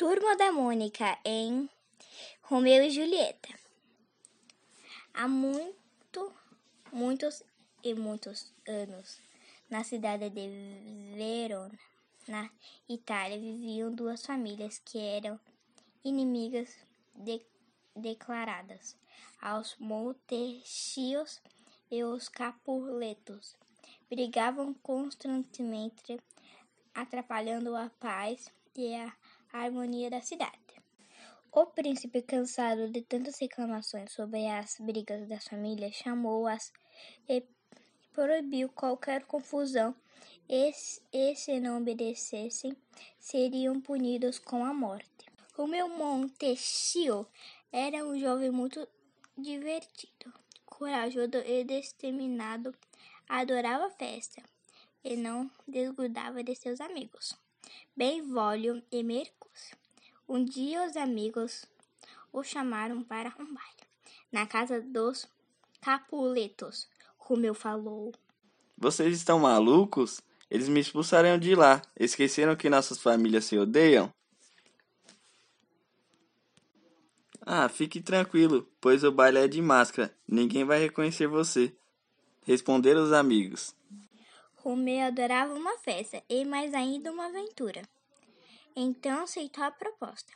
Turma da Mônica em Romeu e Julieta. Há muito, muitos e muitos anos, na cidade de Verona, na Itália, viviam duas famílias que eram inimigas de, declaradas, aos Montecchios e os Capuletos. Brigavam constantemente, atrapalhando a paz e a harmonia da cidade. O príncipe, cansado de tantas reclamações sobre as brigas das famílias, chamou-as e proibiu qualquer confusão, e, e se não obedecessem, seriam punidos com a morte. O meu Montecchio era um jovem muito divertido, corajoso e destemido, adorava a festa e não desgrudava de seus amigos. Benvolio e Mercúcio. Um dia os amigos o chamaram para um baile na casa dos Capuletos. Romeu falou: Vocês estão malucos? Eles me expulsariam de lá. Esqueceram que nossas famílias se odeiam? Ah, fique tranquilo, pois o baile é de máscara. Ninguém vai reconhecer você. Responderam os amigos. Romeu adorava uma festa e mais ainda uma aventura. Então aceitou a proposta.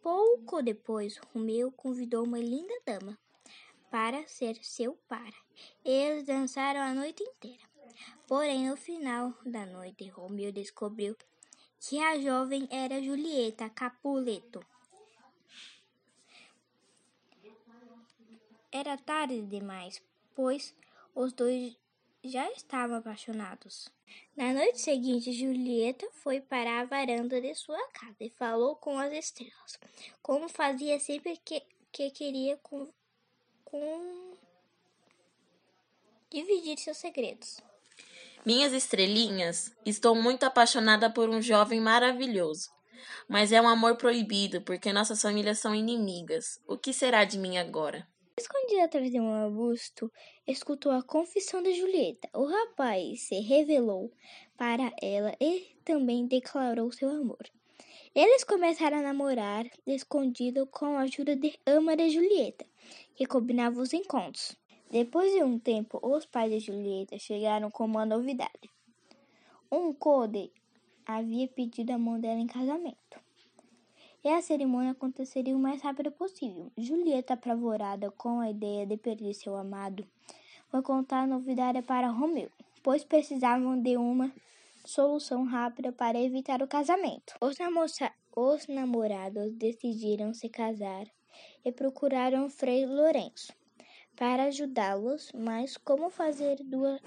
Pouco depois, Romeu convidou uma linda dama para ser seu par. Eles dançaram a noite inteira. Porém, no final da noite, Romeu descobriu que a jovem era Julieta Capuleto. Era tarde demais, pois os dois já estavam apaixonados. Na noite seguinte, Julieta foi para a varanda de sua casa e falou com as estrelas, como fazia sempre que, que queria com, com dividir seus segredos. Minhas estrelinhas, estou muito apaixonada por um jovem maravilhoso. Mas é um amor proibido, porque nossas famílias são inimigas. O que será de mim agora? Escondida atrás de um arbusto, escutou a confissão de Julieta. O rapaz se revelou para ela e também declarou seu amor. Eles começaram a namorar escondido com a ajuda de ama de Julieta, que combinava os encontros. Depois de um tempo, os pais de Julieta chegaram com uma novidade. Um code havia pedido a mão dela em casamento e a cerimônia aconteceria o mais rápido possível. Julieta, apavorada com a ideia de perder seu amado, foi contar a novidade para Romeu, pois precisavam de uma solução rápida para evitar o casamento. Os, os namorados decidiram se casar e procuraram Frei Lourenço para ajudá-los, mas como fazer duas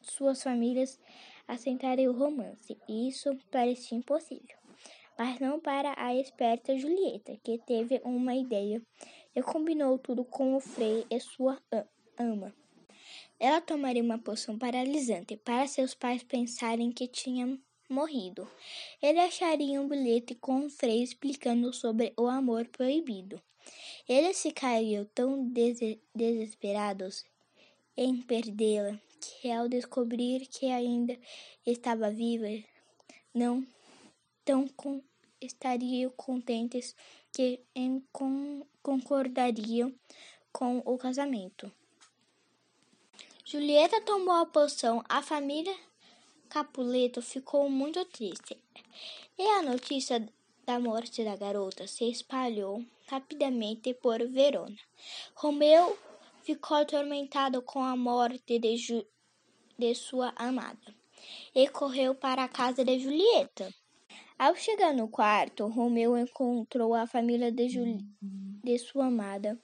suas famílias assentarem o romance? Isso parecia impossível mas não para a esperta Julieta, que teve uma ideia e combinou tudo com o Frei e sua ama. Ela tomaria uma poção paralisante para seus pais pensarem que tinha morrido. Ele acharia um bilhete com o Frei explicando sobre o amor proibido. Eles ficariam tão des desesperados em perdê-la que, ao descobrir que ainda estava viva, não tão com, estariam contentes que em, com, concordariam com o casamento. Julieta tomou a poção, a família Capuleto ficou muito triste. E a notícia da morte da garota se espalhou rapidamente por Verona. Romeu ficou atormentado com a morte de, de sua amada e correu para a casa de Julieta. Ao chegar no quarto, Romeu encontrou a família de, Juli de sua amada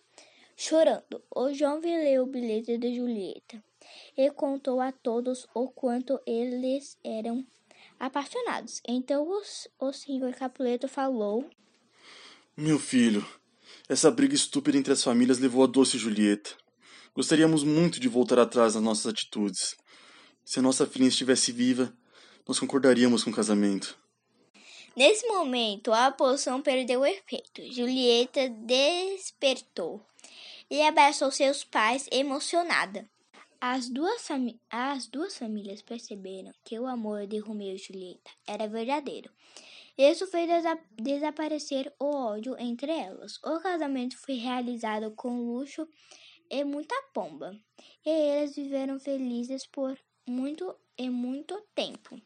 chorando. O jovem leu o bilhete de Julieta e contou a todos o quanto eles eram apaixonados. Então os, o senhor Capuleto falou: Meu filho, essa briga estúpida entre as famílias levou a doce Julieta. Gostaríamos muito de voltar atrás nas nossas atitudes. Se a nossa filha estivesse viva, nós concordaríamos com o casamento. Nesse momento, a poção perdeu efeito. Julieta despertou e abraçou seus pais emocionada. As duas, as duas famílias perceberam que o amor de Romeu e Julieta era verdadeiro Isso fez desa desaparecer o ódio entre elas. O casamento foi realizado com luxo e muita pomba, e eles viveram felizes por muito e muito tempo.